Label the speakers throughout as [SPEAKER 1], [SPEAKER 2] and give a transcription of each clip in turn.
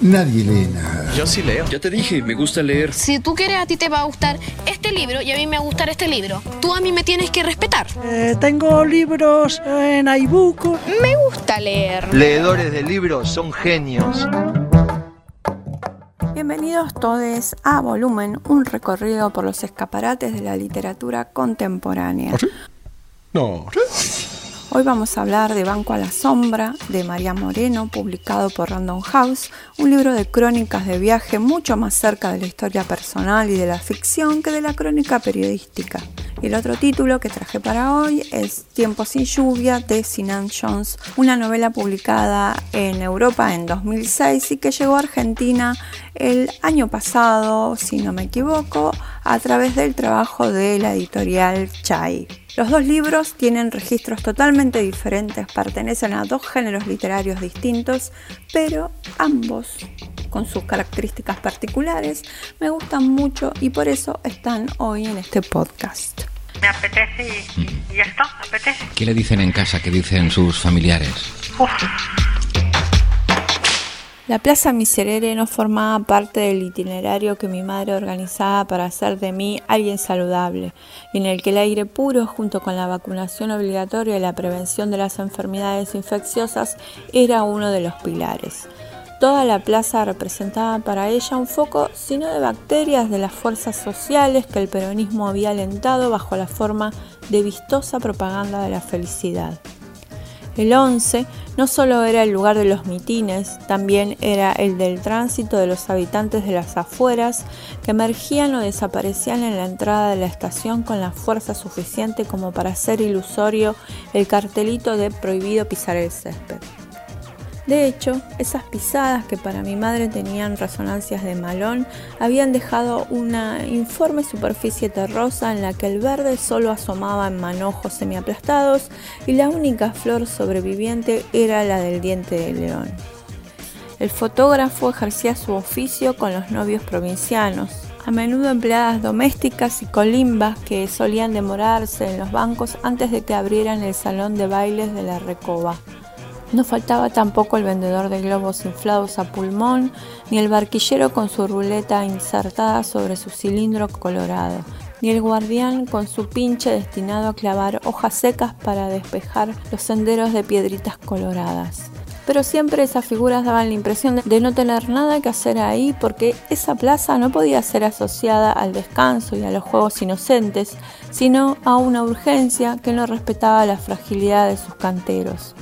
[SPEAKER 1] nadie lee nada.
[SPEAKER 2] Yo sí leo.
[SPEAKER 3] Ya te dije, me gusta leer.
[SPEAKER 4] Si tú quieres, a ti te va a gustar este libro y a mí me va a gustar este libro. Tú a mí me tienes que respetar.
[SPEAKER 5] Eh, tengo libros en iBook.
[SPEAKER 4] Me gusta leer.
[SPEAKER 6] Leedores de libros son genios.
[SPEAKER 7] Bienvenidos todos a Volumen, un recorrido por los escaparates de la literatura contemporánea.
[SPEAKER 1] ¿Ah, sí? No, ¿sí?
[SPEAKER 7] Hoy vamos a hablar de Banco a la Sombra de María Moreno, publicado por Random House, un libro de crónicas de viaje mucho más cerca de la historia personal y de la ficción que de la crónica periodística. Y el otro título que traje para hoy es Tiempo sin lluvia de Sinan Jones, una novela publicada en Europa en 2006 y que llegó a Argentina el año pasado, si no me equivoco, a través del trabajo de la editorial Chai. Los dos libros tienen registros totalmente diferentes, pertenecen a dos géneros literarios distintos, pero ambos, con sus características particulares, me gustan mucho y por eso están hoy en este podcast.
[SPEAKER 8] Me apetece y, y ya está, me apetece.
[SPEAKER 9] ¿Qué le dicen en casa? ¿Qué dicen sus familiares?
[SPEAKER 8] Uf.
[SPEAKER 7] La Plaza Miserere no formaba parte del itinerario que mi madre organizaba para hacer de mí alguien saludable, y en el que el aire puro, junto con la vacunación obligatoria y la prevención de las enfermedades infecciosas, era uno de los pilares. Toda la plaza representaba para ella un foco, si no de bacterias, de las fuerzas sociales que el peronismo había alentado bajo la forma de vistosa propaganda de la felicidad. El 11 no solo era el lugar de los mitines, también era el del tránsito de los habitantes de las afueras que emergían o desaparecían en la entrada de la estación con la fuerza suficiente como para hacer ilusorio el cartelito de prohibido pisar el césped. De hecho, esas pisadas que para mi madre tenían resonancias de malón habían dejado una informe superficie terrosa en la que el verde solo asomaba en manojos semiaplastados y la única flor sobreviviente era la del diente de león. El fotógrafo ejercía su oficio con los novios provincianos, a menudo empleadas domésticas y colimbas que solían demorarse en los bancos antes de que abrieran el salón de bailes de la Recoba. No faltaba tampoco el vendedor de globos inflados a pulmón, ni el barquillero con su ruleta insertada sobre su cilindro colorado, ni el guardián con su pinche destinado a clavar hojas secas para despejar los senderos de piedritas coloradas. Pero siempre esas figuras daban la impresión de no tener nada que hacer ahí porque esa plaza no podía ser asociada al descanso y a los juegos inocentes, sino a una urgencia que no respetaba la fragilidad de sus canteros.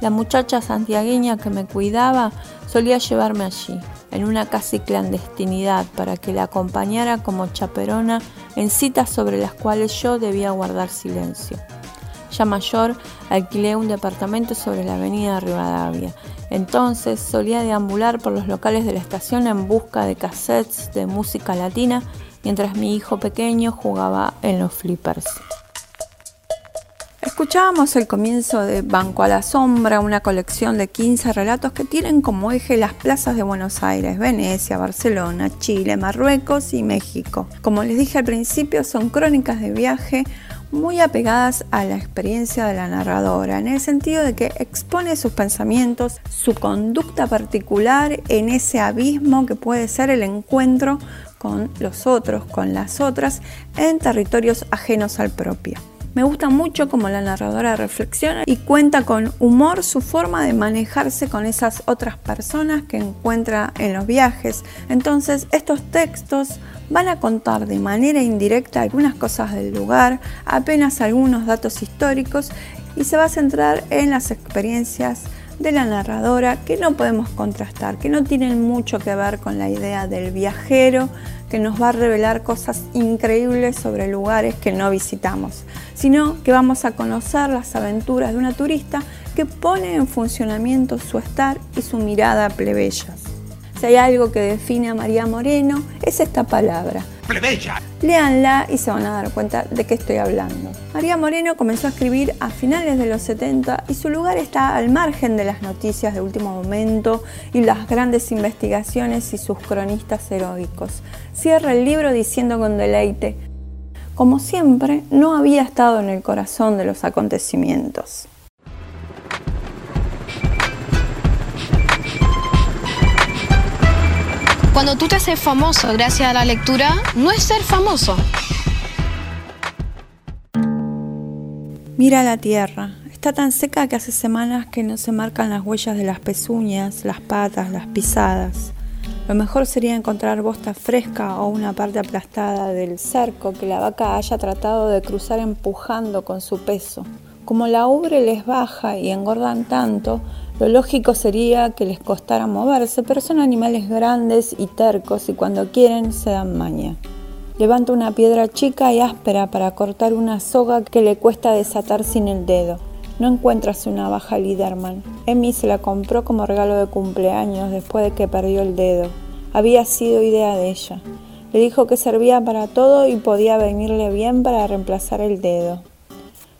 [SPEAKER 7] La muchacha santiagueña que me cuidaba solía llevarme allí, en una casi clandestinidad, para que la acompañara como chaperona en citas sobre las cuales yo debía guardar silencio. Ya mayor, alquilé un departamento sobre la avenida Rivadavia. Entonces solía deambular por los locales de la estación en busca de cassettes de música latina, mientras mi hijo pequeño jugaba en los flippers. Escuchábamos el comienzo de Banco a la Sombra, una colección de 15 relatos que tienen como eje las plazas de Buenos Aires, Venecia, Barcelona, Chile, Marruecos y México. Como les dije al principio, son crónicas de viaje muy apegadas a la experiencia de la narradora, en el sentido de que expone sus pensamientos, su conducta particular en ese abismo que puede ser el encuentro con los otros, con las otras, en territorios ajenos al propio. Me gusta mucho como la narradora reflexiona y cuenta con humor su forma de manejarse con esas otras personas que encuentra en los viajes. Entonces estos textos van a contar de manera indirecta algunas cosas del lugar, apenas algunos datos históricos y se va a centrar en las experiencias de la narradora que no podemos contrastar, que no tienen mucho que ver con la idea del viajero que nos va a revelar cosas increíbles sobre lugares que no visitamos, sino que vamos a conocer las aventuras de una turista que pone en funcionamiento su estar y su mirada plebeya. Si hay algo que define a María Moreno, es esta palabra.
[SPEAKER 1] ¡Plebeya!
[SPEAKER 7] Léanla y se van a dar cuenta de qué estoy hablando. María Moreno comenzó a escribir a finales de los 70 y su lugar está al margen de las noticias de último momento y las grandes investigaciones y sus cronistas heroicos. Cierra el libro diciendo con deleite, como siempre, no había estado en el corazón de los acontecimientos.
[SPEAKER 4] Cuando tú te haces famoso gracias a la lectura, no es ser famoso.
[SPEAKER 7] Mira la tierra. Está tan seca que hace semanas que no se marcan las huellas de las pezuñas, las patas, las pisadas. Lo mejor sería encontrar bosta fresca o una parte aplastada del cerco que la vaca haya tratado de cruzar empujando con su peso. Como la ubre les baja y engordan tanto, lo lógico sería que les costara moverse, pero son animales grandes y tercos y cuando quieren se dan maña. Levanta una piedra chica y áspera para cortar una soga que le cuesta desatar sin el dedo. No encuentra su navaja Liderman. Emmy se la compró como regalo de cumpleaños después de que perdió el dedo. Había sido idea de ella. Le dijo que servía para todo y podía venirle bien para reemplazar el dedo.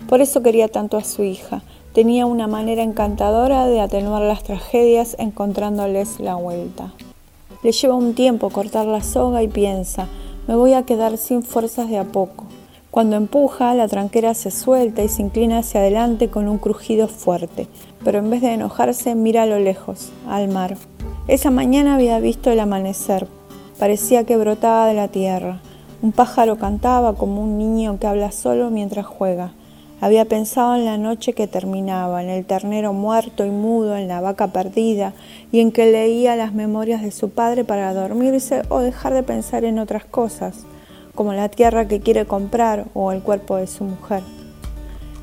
[SPEAKER 7] Por eso quería tanto a su hija. Tenía una manera encantadora de atenuar las tragedias encontrándoles la vuelta. Le lleva un tiempo cortar la soga y piensa, me voy a quedar sin fuerzas de a poco. Cuando empuja, la tranquera se suelta y se inclina hacia adelante con un crujido fuerte, pero en vez de enojarse mira a lo lejos, al mar. Esa mañana había visto el amanecer. Parecía que brotaba de la tierra. Un pájaro cantaba como un niño que habla solo mientras juega. Había pensado en la noche que terminaba, en el ternero muerto y mudo, en la vaca perdida, y en que leía las memorias de su padre para dormirse o dejar de pensar en otras cosas, como la tierra que quiere comprar o el cuerpo de su mujer.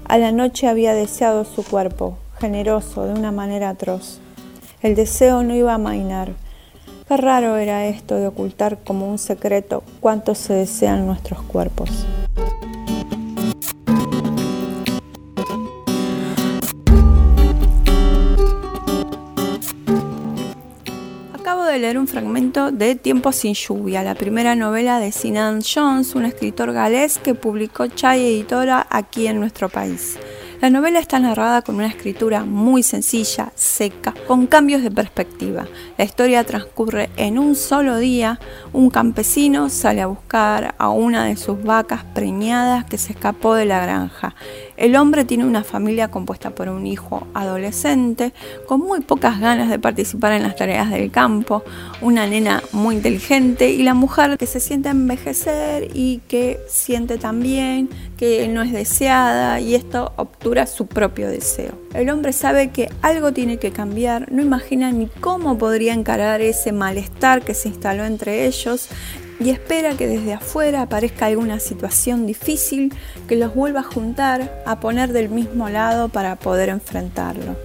[SPEAKER 7] A la noche había deseado su cuerpo, generoso, de una manera atroz. El deseo no iba a mainar. Qué raro era esto de ocultar como un secreto cuánto se desean nuestros cuerpos. De leer un fragmento de Tiempo sin lluvia, la primera novela de Sinan Jones, un escritor galés que publicó Chai Editora aquí en nuestro país. La novela está narrada con una escritura muy sencilla, seca, con cambios de perspectiva. La historia transcurre en un solo día. Un campesino sale a buscar a una de sus vacas preñadas que se escapó de la granja. El hombre tiene una familia compuesta por un hijo adolescente con muy pocas ganas de participar en las tareas del campo, una nena muy inteligente y la mujer que se siente envejecer y que siente también que no es deseada y esto obtura su propio deseo. El hombre sabe que algo tiene que cambiar, no imagina ni cómo podría encarar ese malestar que se instaló entre ellos y espera que desde afuera aparezca alguna situación difícil que los vuelva a juntar, a poner del mismo lado para poder enfrentarlo.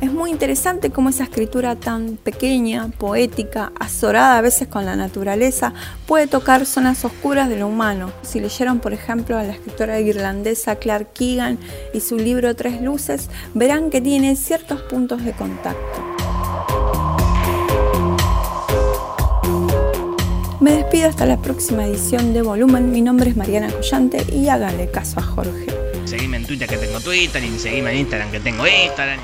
[SPEAKER 7] Es muy interesante cómo esa escritura tan pequeña, poética, azorada a veces con la naturaleza, puede tocar zonas oscuras de lo humano. Si leyeron, por ejemplo, a la escritora irlandesa Clark Keegan y su libro Tres Luces, verán que tiene ciertos puntos de contacto. Despido hasta la próxima edición de Volumen. Mi nombre es Mariana Collante y háganle caso a Jorge.
[SPEAKER 2] Seguime en Twitter que tengo Twitter y seguime en Instagram que tengo Instagram.